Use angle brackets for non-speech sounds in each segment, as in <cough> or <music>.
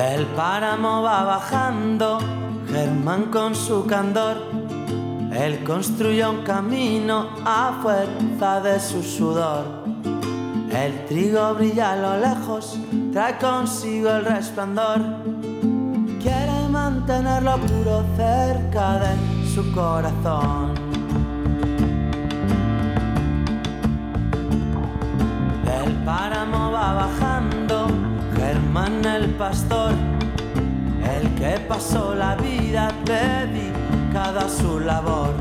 Del páramo va bajando Germán con su candor. Él construyó un camino a fuerza de su sudor. El trigo brilla a lo lejos, trae consigo el resplandor. Quiere mantenerlo puro cerca de su corazón. El páramo va bajando, Germán el pastor, el que pasó la vida dedicada a su labor.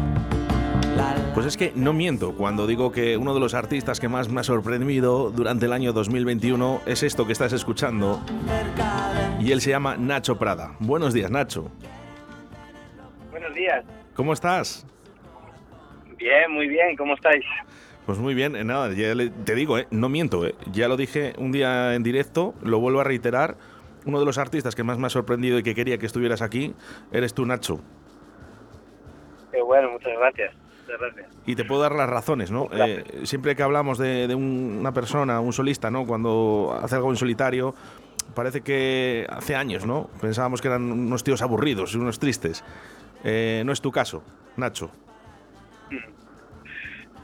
Pues es que no miento cuando digo que uno de los artistas que más me ha sorprendido durante el año 2021 es esto que estás escuchando. Y él se llama Nacho Prada. Buenos días, Nacho. Buenos días. ¿Cómo estás? Bien, muy bien. ¿Cómo estáis? Pues muy bien, eh, nada, ya te digo, eh, no miento, eh, ya lo dije un día en directo, lo vuelvo a reiterar, uno de los artistas que más me ha sorprendido y que quería que estuvieras aquí, eres tú, Nacho. Qué bueno, muchas gracias. gracias. Y te puedo dar las razones, ¿no? siempre que hablamos de, una persona, un solista, ¿no? Cuando hace algo en solitario, parece que hace años, ¿no? Pensábamos que eran unos tíos aburridos y unos tristes. no es tu caso, Nacho.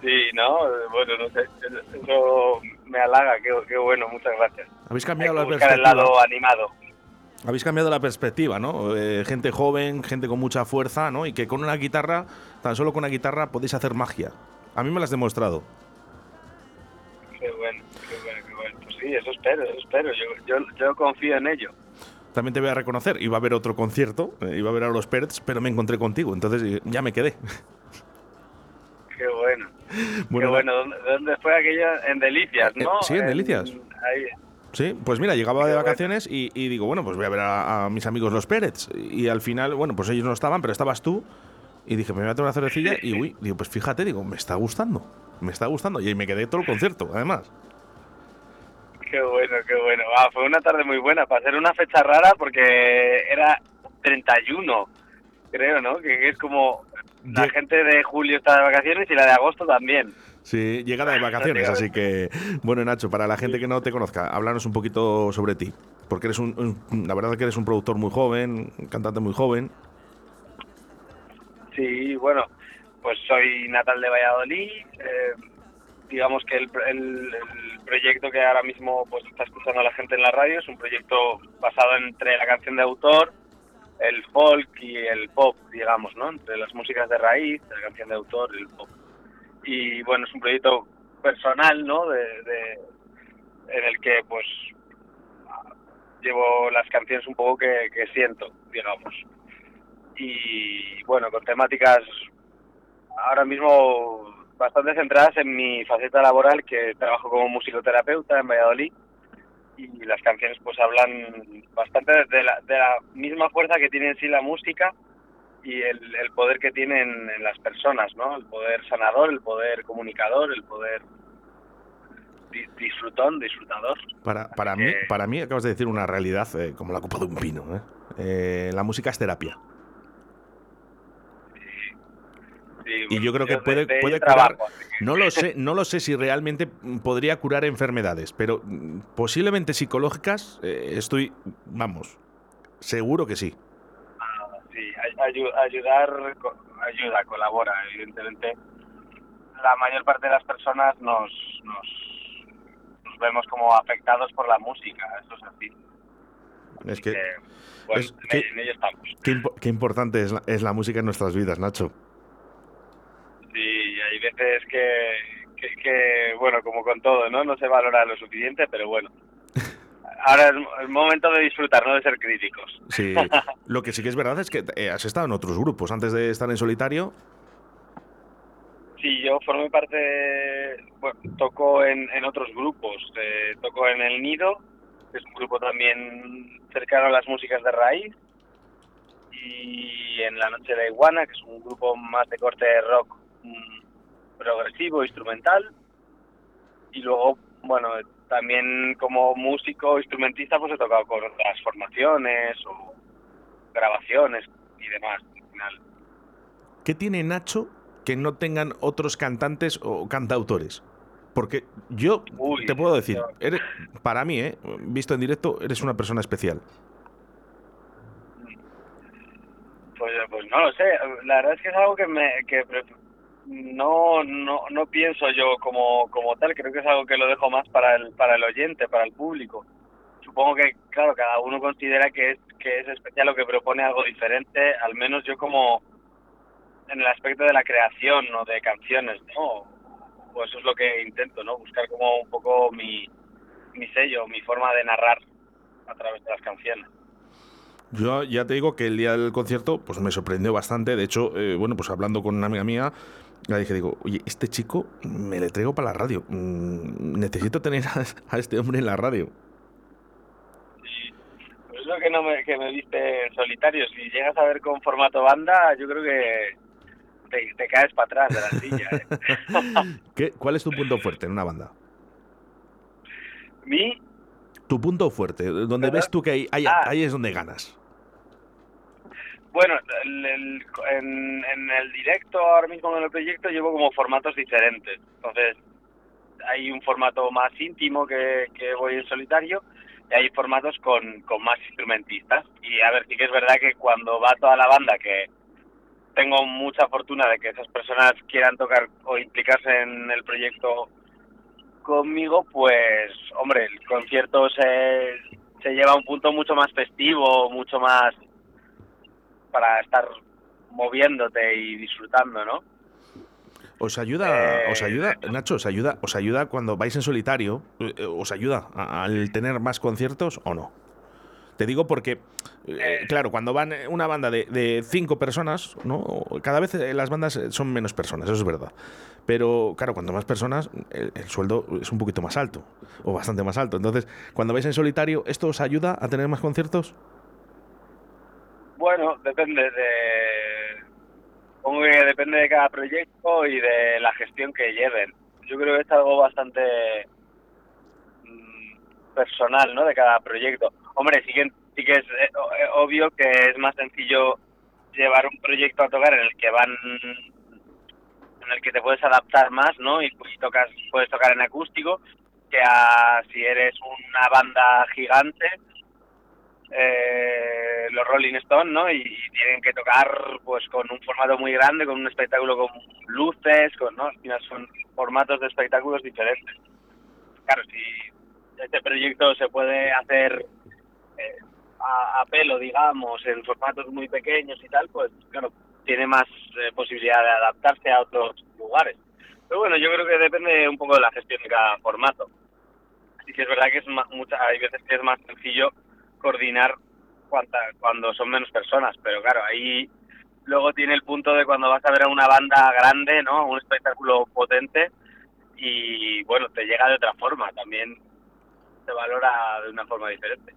Sí, no, bueno, no sé, eso me halaga, qué, bueno, muchas gracias. Habéis cambiado la perspectiva. el lado animado. Habéis cambiado la perspectiva, ¿no? Eh, gente joven, gente con mucha fuerza, ¿no? Y que con una guitarra, tan solo con una guitarra, podéis hacer magia. A mí me lo has demostrado. Qué bueno, qué bueno, qué bueno. Pues sí, eso espero, eso espero. Yo, yo, yo confío en ello. También te voy a reconocer, iba a haber otro concierto, eh, iba a ver a los Perts, pero me encontré contigo, entonces ya me quedé. <laughs> Bueno. Bueno. ¿Dónde, fue aquello? En Delicias, eh, ¿no? sí, en Delicias. Ahí. Sí, pues mira, llegaba de vacaciones y, digo, bueno, pues voy a ver a, mis amigos los Pérez. Y al final, bueno, pues ellos no estaban, pero estabas tú. Y dije, me voy a tomar una cervecilla <laughs> y uy, digo, pues fíjate, digo, me está gustando. Me está gustando. Y ahí me quedé todo el concierto, además. Qué bueno, qué bueno. Ah, fue una tarde muy buena para ser una fecha rara porque era 31, creo, ¿no? Que es como la gente de julio está de vacaciones y la de agosto también. Sí, llegada de vacaciones, así que bueno Nacho, para la gente que no te conozca, háblanos un poquito sobre ti, porque eres un, la verdad es que eres un productor muy joven, un cantante muy joven. Sí, bueno, pues soy natal de Valladolid, eh, digamos que el, proyecto que ahora mismo pues está escuchando la gente en la radio es un proyecto basado entre la canción de autor, el folk y el pop, digamos, ¿no? Entre las músicas de raíz, la canción de autor y el pop. Y bueno, es un proyecto personal, ¿no? De, en el que pues llevo las canciones un poco que, que siento, digamos. Y bueno, con temáticas ahora mismo bastante centradas en mi faceta laboral, que trabajo como musicoterapeuta en Valladolid y las canciones pues hablan bastante de la, de la misma fuerza que tiene en sí la música y el, poder que tienen en las personas, ¿no? El poder sanador, el poder comunicador, el poder disfrutón, disfrutador. Para, para, mí, para mí acabas de decir una realidad eh, como la copa de un pino. ¿eh? Eh, la música es terapia. Y yo creo que puede, puede curar. No lo sé, no lo sé si realmente podría curar enfermedades, pero posiblemente psicológicas eh, estoy, vamos, seguro que sí. Ah, sí, ayudar, ayuda, colabora, evidentemente. La mayor parte de las personas nos, nos, nos vemos como afectados por la música, eso es así. Es que, en ello estamos. Qué, qué importante es la, es la música en nuestras vidas, Nacho. Sí, hay veces que, que, bueno, como con todo, ¿no? No se valora lo suficiente, pero bueno. <laughs> Ahora es el momento de disfrutar, no de ser críticos. Sí, <laughs> lo que sí que es verdad es que eh, has estado en otros grupos antes de estar en solitario. Sí, yo formé parte, bueno, toco en, en otros grupos. Eh, toco en El Nido, que es un grupo también cercano a las músicas de raíz. Y en La Noche de Iguana, que es un grupo más de corte rock progresivo, instrumental. Y luego, bueno, también como músico, instrumentista, pues he tocado con otras formaciones o grabaciones y demás. Al final. ¿Qué tiene Nacho que no tengan otros cantantes o cantautores? Porque yo te puedo decir, eres, para mí, eh, visto en directo, eres una persona especial. pues no lo sé. La verdad es que es algo que me que no, no, no pienso yo como, como tal. Creo que es algo que lo dejo más para el, para el oyente, para el público. Supongo que, claro, cada uno considera que es, que es especial o que propone algo diferente. Al menos yo como en el aspecto de la creación o de canciones, ¿no? Pues eso es lo que intento, ¿no? Buscar como un poco mi, mi sello, mi forma de narrar a través de las canciones. Yo ya te digo que el día del concierto pues me sorprendió bastante. De hecho, eh, bueno, pues hablando con una amiga mía, le dije, digo, oye, este chico me le traigo para la radio. Mm, necesito tener a, este hombre en la radio. Sí, pues eso que, no me, que me viste en solitario. Si llegas a ver con formato banda, yo creo que te, caes para atrás de la <laughs> silla. ¿eh? ¿Qué, ¿Cuál es tu punto fuerte en una banda? Mi tu punto fuerte, donde ves tú que ahí, ah. ahí, es donde ganas. Bueno, en, el directo, ahora mismo en el proyecto, llevo como formatos diferentes. Entonces, hay un formato más íntimo que, voy en solitario y hay formatos con, con más instrumentistas. Y a ver, sí que es verdad que cuando va toda la banda, que tengo mucha fortuna de que esas personas quieran tocar o implicarse en el proyecto conmigo, pues, hombre, el concierto se, se lleva a un punto mucho más festivo, mucho más para estar moviéndote y disfrutando, ¿no? ¿Os ayuda, os eh, ayuda, Nacho, os ayuda, os ayuda cuando vais en solitario, eh, os ayuda al tener más conciertos o no? Te digo porque, eh, claro, cuando van una banda de, cinco personas, ¿no? Cada vez las bandas son menos personas, eso es verdad. Pero, claro, cuanto más personas, el, sueldo es un poquito más alto, o bastante más alto. Entonces, cuando vais en solitario, ¿esto os ayuda a tener más conciertos? Bueno, depende de... Supongo que depende de cada proyecto y de la gestión que lleven. Yo creo que es algo bastante mm, personal, ¿no? De cada proyecto. Hombre, sí que, sí que es eh, eh, obvio que es más sencillo llevar un proyecto a tocar en el que van en el que te puedes adaptar más, ¿no? Y, tocas, puedes tocar en acústico, que a, si eres una banda gigante, eh, los Rolling Stones, ¿no? Y, tienen que tocar pues con un formato muy grande, con un espectáculo con luces, con, ¿no? Son formatos de espectáculos diferentes. Claro, si este proyecto se puede hacer eh, a, pelo, digamos, en formatos muy pequeños y tal, pues claro, tiene más eh, posibilidad de adaptarse a otros lugares. Pero bueno, yo creo que depende un poco de la gestión de cada formato. Así que es verdad que es mucha, hay veces que es más sencillo coordinar cuanta, cuando son menos personas, pero claro, ahí luego tiene el punto de cuando vas a ver a una banda grande, ¿no? Un espectáculo potente y bueno, te llega de otra forma, también se valora de una forma diferente.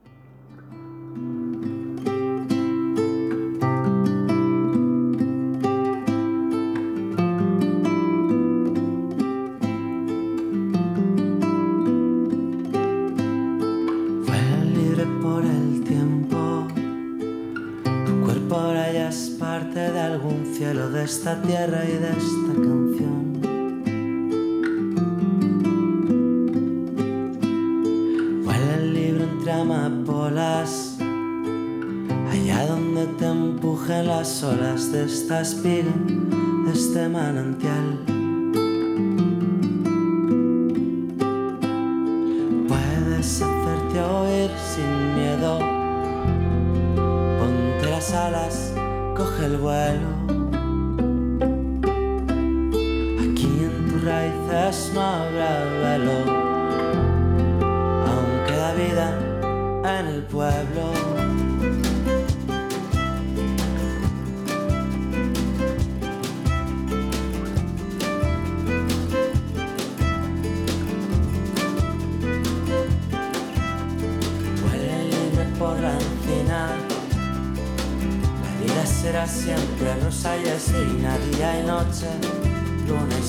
Cielo de esta tierra y de esta canción. Huele el libro entre amapolas, allá donde te empujen las olas de esta espiga, de este manantial.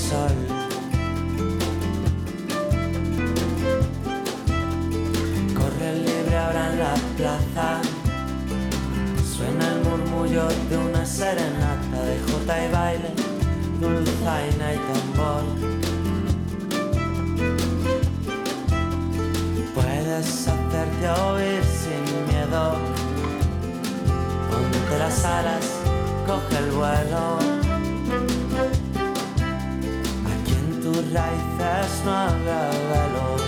sorry. Raíces no habrá valor,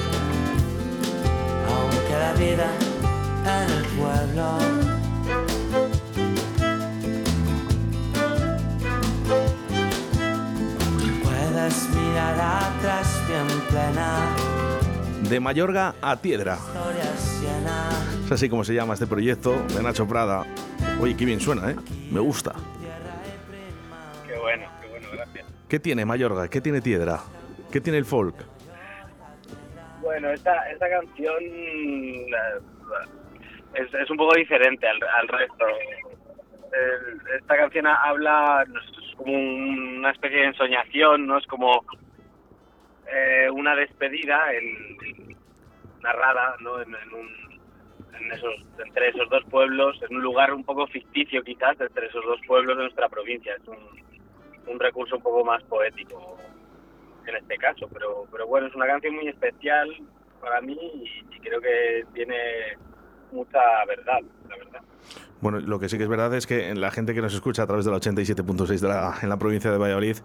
aunque la vida en el pueblo. Puedes mirar atrás bien plena. De Mayorga a Tiedra. Es así como se llama este proyecto de Nacho Prada. Oye, qué bien suena, ¿eh? Me gusta. Qué bueno, qué bueno, gracias. ¿Qué tiene Mayorga? ¿Qué tiene Tiedra? ¿Qué tiene el folk? Bueno, esta, esta canción eh, es, es un poco diferente al, resto. Esta canción habla, es como una especie de ensoñación, ¿no? Es como eh, una despedida narrada, ¿no? En, un, en esos, entre esos dos pueblos, en un lugar un poco ficticio quizás, entre esos dos pueblos de nuestra provincia. Es un recurso un poco más poético en este caso, pero, pero bueno, es una canción muy especial para mí y, y creo que tiene mucha verdad, la verdad. Bueno, lo que sí que es verdad es que la gente que nos escucha a través de la 87.6 de la, en la provincia de Valladolid,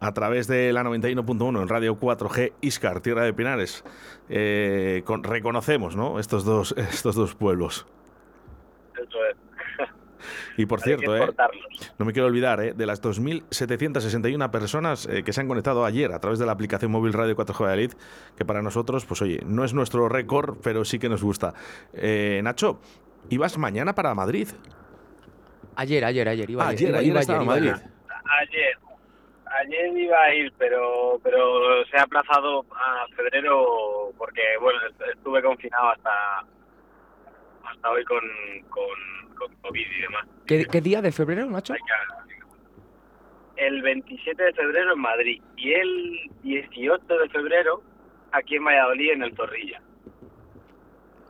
a través de la 91.1 en Radio 4G Iscar, Tierra de Pinares, eh, con- reconocemos ¿no? estos, dos, <laughs> estos dos pueblos. Eso es. Y por Hay cierto, eh, no me quiero olvidar, eh, de las 2.761 personas eh, que se han conectado ayer a través de la aplicación móvil Radio 4G Valladolid, que para nosotros, pues oye, no es nuestro récord, pero sí que nos gusta. Eh, Nacho, ¿ibas mañana para Madrid? Ayer, ayer, ayer. Iba Ayer, iba- ayer iba estaba iba Madrid. Ayer, ayer iba a ir, pero pero se ha aplazado a febrero porque, bueno, est- estuve confinado hasta hasta hoy con, con, con COVID y demás. ¿Qué, qué día de febrero, Nacho? El 27 de febrero en Madrid y el 18 de febrero aquí en Valladolid, en el Zorrilla.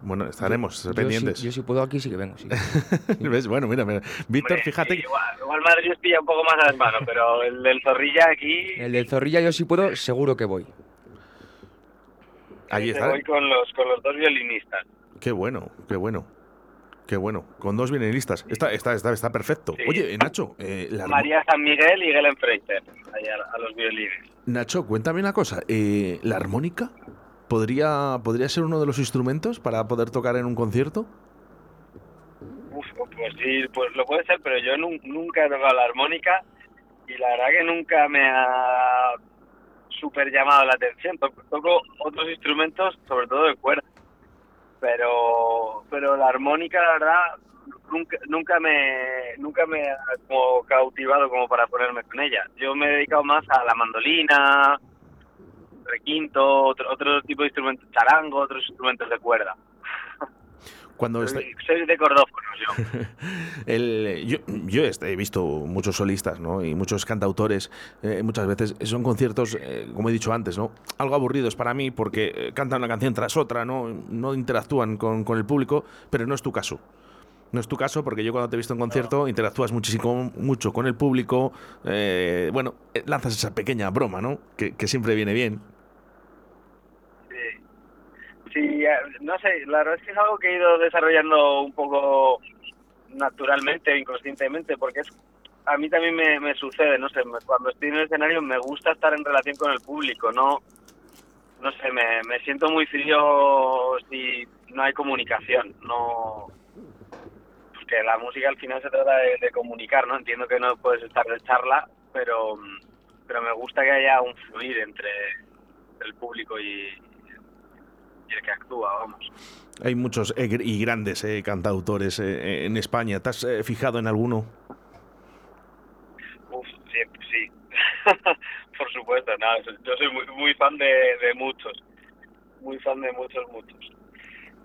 Bueno, estaremos Yo pendientes. yo si puedo aquí sí que vengo. sí. <laughs> ¿Ves? Bueno, mira, mira. Víctor, Hombre, fíjate sí, igual, igual Madrid os pilla un poco más a desmano, pero el del Zorrilla aquí... El del Zorrilla yo si puedo, seguro que voy. Allí está. voy con los, con los dos violinistas. Qué bueno, qué bueno. Qué bueno. Con dos violinistas. Está, está, está, está perfecto. Sí. Oye, Nacho, eh, la María San Miguel y Gelen Freiter, allá a los violines. Nacho, cuéntame una cosa. eh, ¿La armónica podría, podría ser uno de los instrumentos para poder tocar en un concierto? Uf, pues sí, pues lo puede ser, pero yo nun- nunca he tocado la armónica y la verdad que nunca me ha súper llamado la atención. To- Toco otros instrumentos, sobre todo de cuerda, pero pero la armónica, la verdad, nunca, nunca me nunca me ha como cautivado como para ponerme con ella. Yo me he dedicado más a la mandolina, requinto, otro, otro tipo de instrumentos, charango, otros instrumentos de cuerda. Cuando está- Soy, de cordófonos yo. <laughs> el- yo, yo este, he visto muchos solistas ¿no? y muchos cantautores, eh, muchas veces son conciertos, eh, como he dicho antes, ¿no? algo aburridos para mí porque eh, cantan una canción tras otra, no, no interactúan con, con el público, pero no es tu caso. No es tu caso porque yo cuando te he visto en concierto interactúas muchísimo mucho con el público, eh, bueno, lanzas esa pequeña broma, ¿no? Que, que siempre viene bien. No sé, la verdad es que es algo que he ido desarrollando un poco naturalmente, inconscientemente, porque es a mí también me, me sucede, no sé, cuando estoy en el escenario me gusta estar en relación con el público, no no sé, me, me siento muy frío si no hay comunicación, no porque la música al final se trata de, de comunicar, ¿no? Entiendo que no puedes estar de charla, pero pero me gusta que haya un fluir entre el público y, y el que actúa, vamos. Hay muchos eh, y grandes eh, cantautores eh, en España. ¿Te has eh, fijado en alguno? Uf, sí, sí. <laughs> Por supuesto, nada, yo soy muy, muy fan de, de muchos, muy fan de muchos, muchos.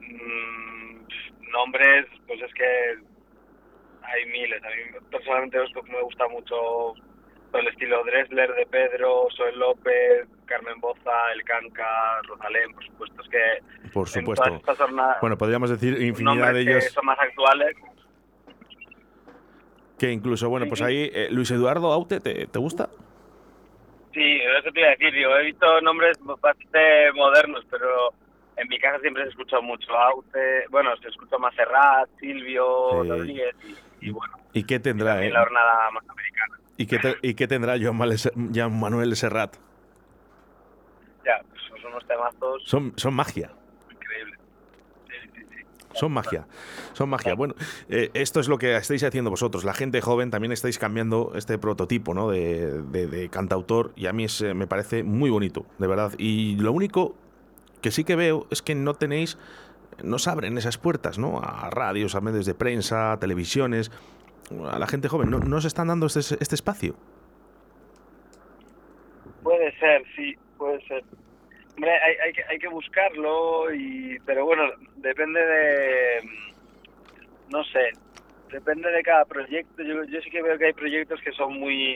Mm, nombres, pues es que hay miles. A mí personalmente me gusta mucho el estilo Dressler de Pedro, Soel López, Carmen Boza, El Canca, Rosalén, por supuesto. Es que Por supuesto. jornadas, Bueno, podríamos decir infinidad de que ellos son más actuales. que incluso, bueno, pues ahí eh, Luis Eduardo Aute, ¿te, te gusta? Sí, eso te iba a decir, digo, he visto nombres bastante modernos, pero en mi casa siempre se escucha mucho Aute, bueno, se escucha más Serrat, Silvio, Sí. Rodríguez, y bueno. ¿Y qué tendrá, eh? la jornada más americana. ¿Y qué, ¿Y qué tendrá Joan Manuel Serrat? Ya, pues son unos temazos. Son, son magia. Increíble. Son magia, son magia. Bueno, eh, esto es lo que estáis haciendo vosotros. La gente joven también estáis cambiando este prototipo ¿no? de, de, cantautor y a mí es, me parece muy bonito, de verdad. Y lo único que sí que veo es que no tenéis, no se abren esas puertas, ¿no? A radios, a medios de prensa, televisiones, a la gente joven. ¿No, no se están dando este, este espacio? Puede ser, sí, puede ser. Hombre, hay, hay, que, hay que buscarlo, y, pero bueno, depende de, no sé, depende de cada proyecto. Yo, sí que veo que hay proyectos que son muy,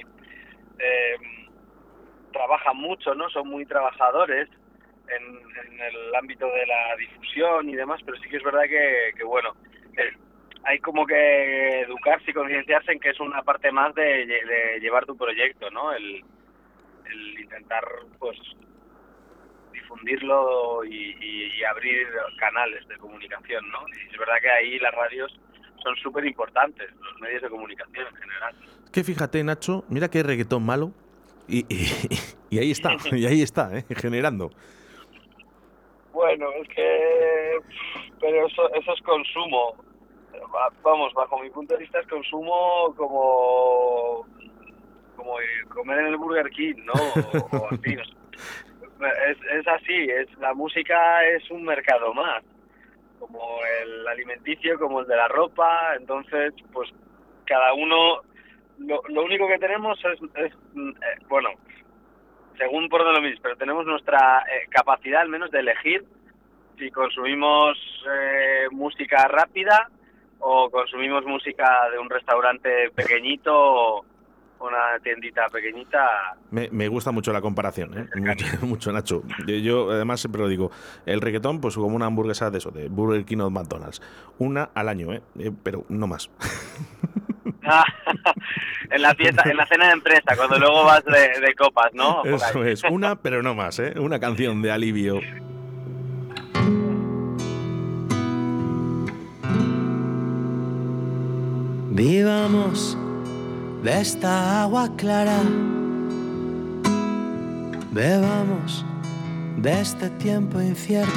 eh, trabajan mucho, ¿no? Son muy trabajadores en, el ámbito de la difusión y demás, pero sí que es verdad que, bueno, eh, hay como que educarse y concienciarse en que es una parte más de, llevar tu proyecto, ¿no? El, intentar, pues, difundirlo y, abrir canales de comunicación, ¿no? Y es verdad que ahí las radios son súper importantes, los medios de comunicación en general. Que fíjate, Nacho, mira qué reggaetón malo. Y, y, ahí está, <laughs> y ahí está, ¿eh? generando. Bueno, es que. Pero eso, eso es consumo. Vamos, bajo mi punto de vista es consumo como. como comer en el Burger King, ¿no? O, así. Es, es así, es, la música es un mercado más. Como el alimenticio, como el de la ropa. Entonces, pues cada uno. Lo, lo único que tenemos es. es eh, bueno, según por donde lo mismo, pero tenemos nuestra eh, capacidad al menos de elegir si consumimos eh, música rápida o consumimos música de un restaurante pequeñito o una tiendita pequeñita. Me, gusta mucho la comparación, ¿eh? <laughs> mucho, Nacho. Yo, además siempre lo digo, el reggaetón pues como una hamburguesa de eso, de Burger King o McDonald's. Una al año, ¿eh? pero no más. <laughs> en la fiesta, en la cena de empresa, cuando luego vas de, copas, ¿no? Eso es, una, pero no más, ¿eh? Una canción de alivio. Vivamos de esta agua clara, bebamos de este tiempo incierto.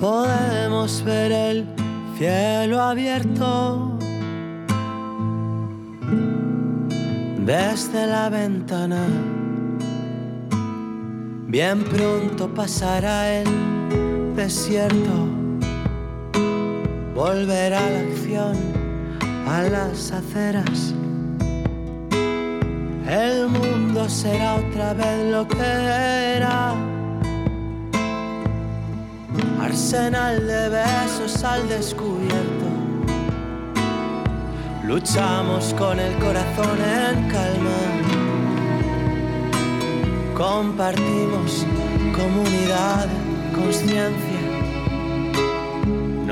Podemos ver el cielo abierto desde la ventana. Bien pronto pasará el desierto, volverá la acción a las aceras. El mundo será otra vez lo que era arsenal de besos al descubierto. Luchamos con el corazón en calma. Compartimos comunidad, conciencia.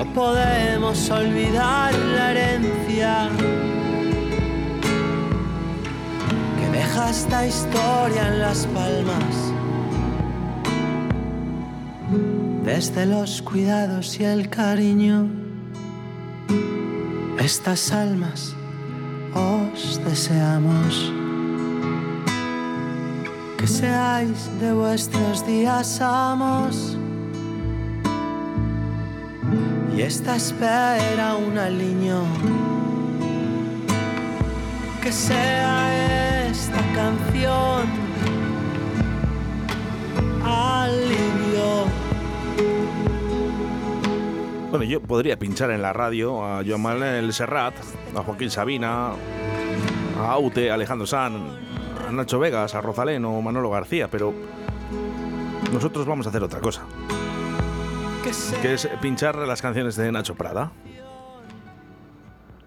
No podemos olvidar la herencia que deja esta historia en las palmas desde los cuidados y el cariño, estas almas os deseamos. Que seáis de vuestros días amos. Y esta espera un aliño. Que sea esta canción alivio bueno, yo podría pinchar en la radio a Joan Manuel Serrat, a Joaquín Sabina, a Aute, a Alejandro San, a Nacho Vegas, a Rosalén o Manolo García, pero nosotros vamos a hacer otra cosa. Que es pinchar las canciones de Nacho Prada.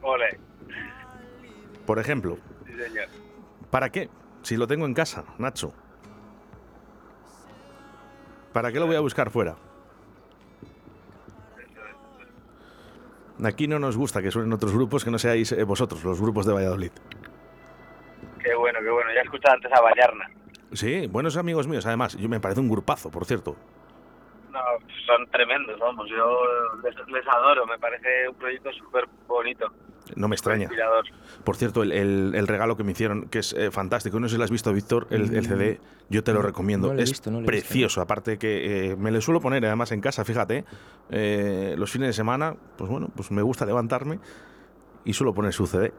Ole. Por ejemplo. ¿Para qué? Si lo tengo en casa, Nacho. ¿Para qué lo voy a buscar fuera? Aquí no nos gusta que suenen otros grupos que no seáis eh, vosotros, los grupos de Valladolid. Qué bueno, qué bueno. Ya escuchado antes a Vallarna. Sí, buenos amigos míos, además. Yo me parece un grupazo, por cierto. No, son tremendos, vamos. Yo les, les adoro. Me parece un proyecto súper bonito. No me extraña. Por cierto, el, el- el regalo que me hicieron, que es eh, fantástico, no sé si lo has visto, Víctor, el, el CD, yo te lo recomiendo. no lo he es visto, no lo he visto. precioso. Aparte que eh, me lo suelo poner además en casa, fíjate, eh, los fines de semana, pues bueno, pues me gusta levantarme y suelo poner su CD.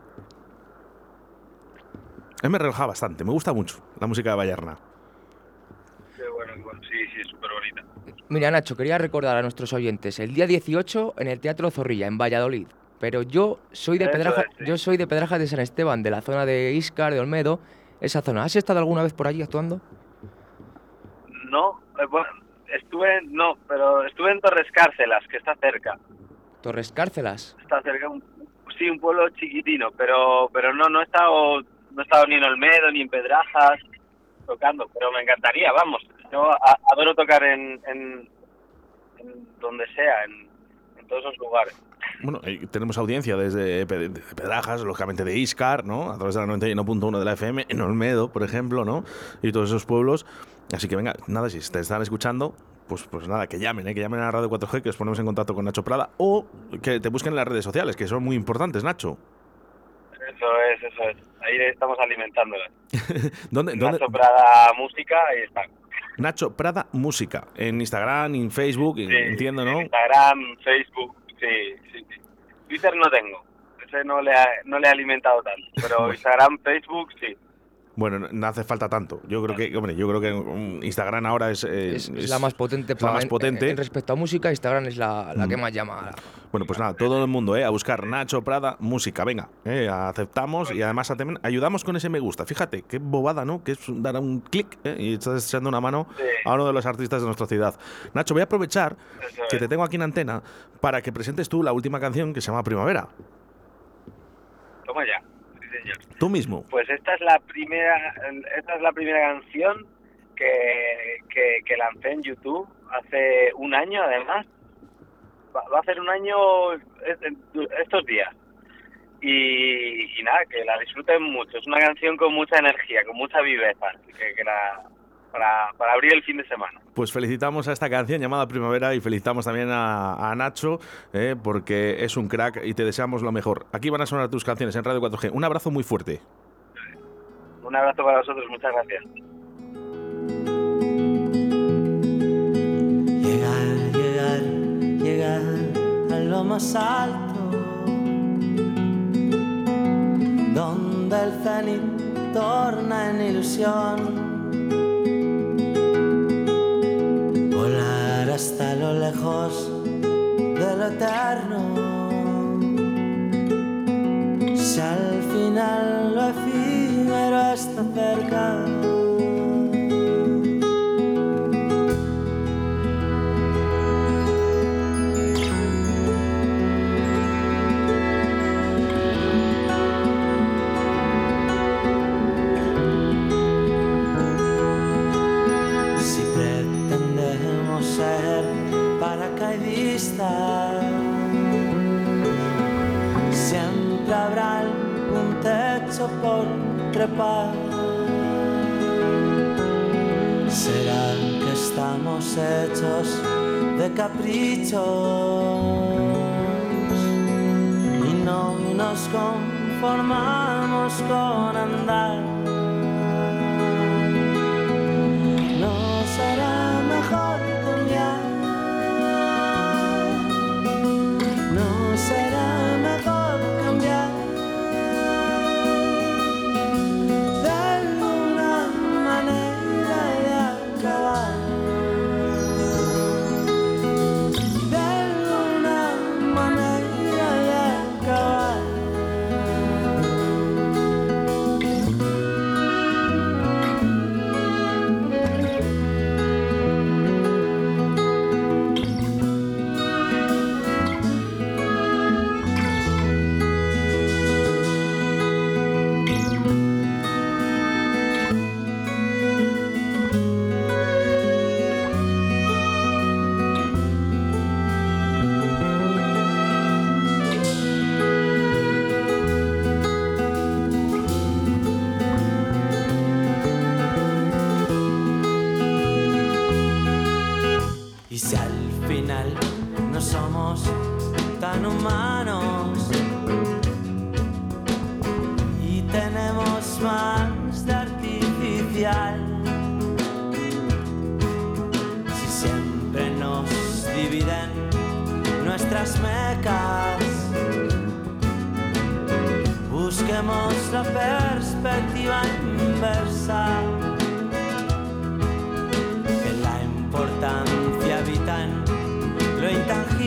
Me relaja bastante, me gusta mucho la música de Vallarna. Qué bueno, qué bueno. Sí, sí, súper bonita. Mira, Nacho, quería recordar a nuestros oyentes, el día 18 en el Teatro Zorrilla, en Valladolid. Pero yo soy de Pedraja, yo soy de Pedraja de San Esteban, de la zona de Iscar, de Olmedo, esa zona. ¿Has estado alguna vez por allí actuando? No, eh, bueno, estuve, no, pero estuve en Torres Cárcelas, que está cerca. Torres Cárcelas. Está cerca, un, sí, un pueblo chiquitino, pero pero no, no he estado, no he estado ni en Olmedo ni en Pedrajas tocando, pero me encantaría, vamos. Yo adoro tocar en, en, donde sea, en, todos esos lugares. Bueno, eh, tenemos audiencia desde Pe- de Pedrajas, lógicamente de Iscar, ¿no? A través de la 91.1 de la FM, en Olmedo, por ejemplo, ¿no? Y todos esos pueblos. Así que venga, nada, si te están escuchando, pues, pues nada, que llamen, ¿eh? que llamen a Radio 4G, que os ponemos en contacto con Nacho Prada, o que te busquen en las redes sociales, que son muy importantes, Nacho. Eso es, eso es. Ahí estamos alimentándolas. ¿Dónde, <laughs> dónde? Nacho Prada Música, ahí está. Nacho Prada Música, en Instagram, en Facebook, Sí, entiendo, ¿no? Instagram, Facebook, sí, sí, sí. Twitter no tengo. Ese no le, ha- no le he alimentado tanto. Pero. Instagram, Facebook, sí. Bueno, no- hace falta tanto. Yo creo que, hombre, yo creo que mm, Instagram ahora es, eh, Es, es la más potente. es la más en- potente. En, respecto a música, Instagram es la, la que Mm. más llama. Bueno, pues nada, todo el mundo, ¿eh? A buscar Nacho Prada Música. Venga, ¿eh? aceptamos y además ayudamos con ese me gusta. Fíjate, qué bobada, ¿no? Que es dar un clic ¿eh? y estás echando una mano a uno de los artistas de nuestra ciudad. Nacho, voy a aprovechar que te tengo aquí en antena para que presentes tú la última canción que se llama Primavera. Toma ya. Tú mismo. Pues esta es la primera, esta es la primera canción que, que, lancé en YouTube hace un año, además. Va, va a hacer un año es- estos días. Y, y nada, que la disfruten mucho. Es una canción con mucha energía, con mucha viveza. que la, para, para abrir el fin de semana. Pues felicitamos a esta canción llamada Primavera y felicitamos también a, a Nacho ¿eh? porque es un crack y te deseamos lo mejor. Aquí van a sonar tus canciones en Radio 4G. Un abrazo muy fuerte. Un abrazo para vosotros, muchas gracias. Llegar, llegar, llegar a lo más alto, donde el cenit torna en ilusión. Si al final lo efímero está cerca. Trepar. ¿Será que estamos hechos de caprichos y no nos conformamos con andar?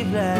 black.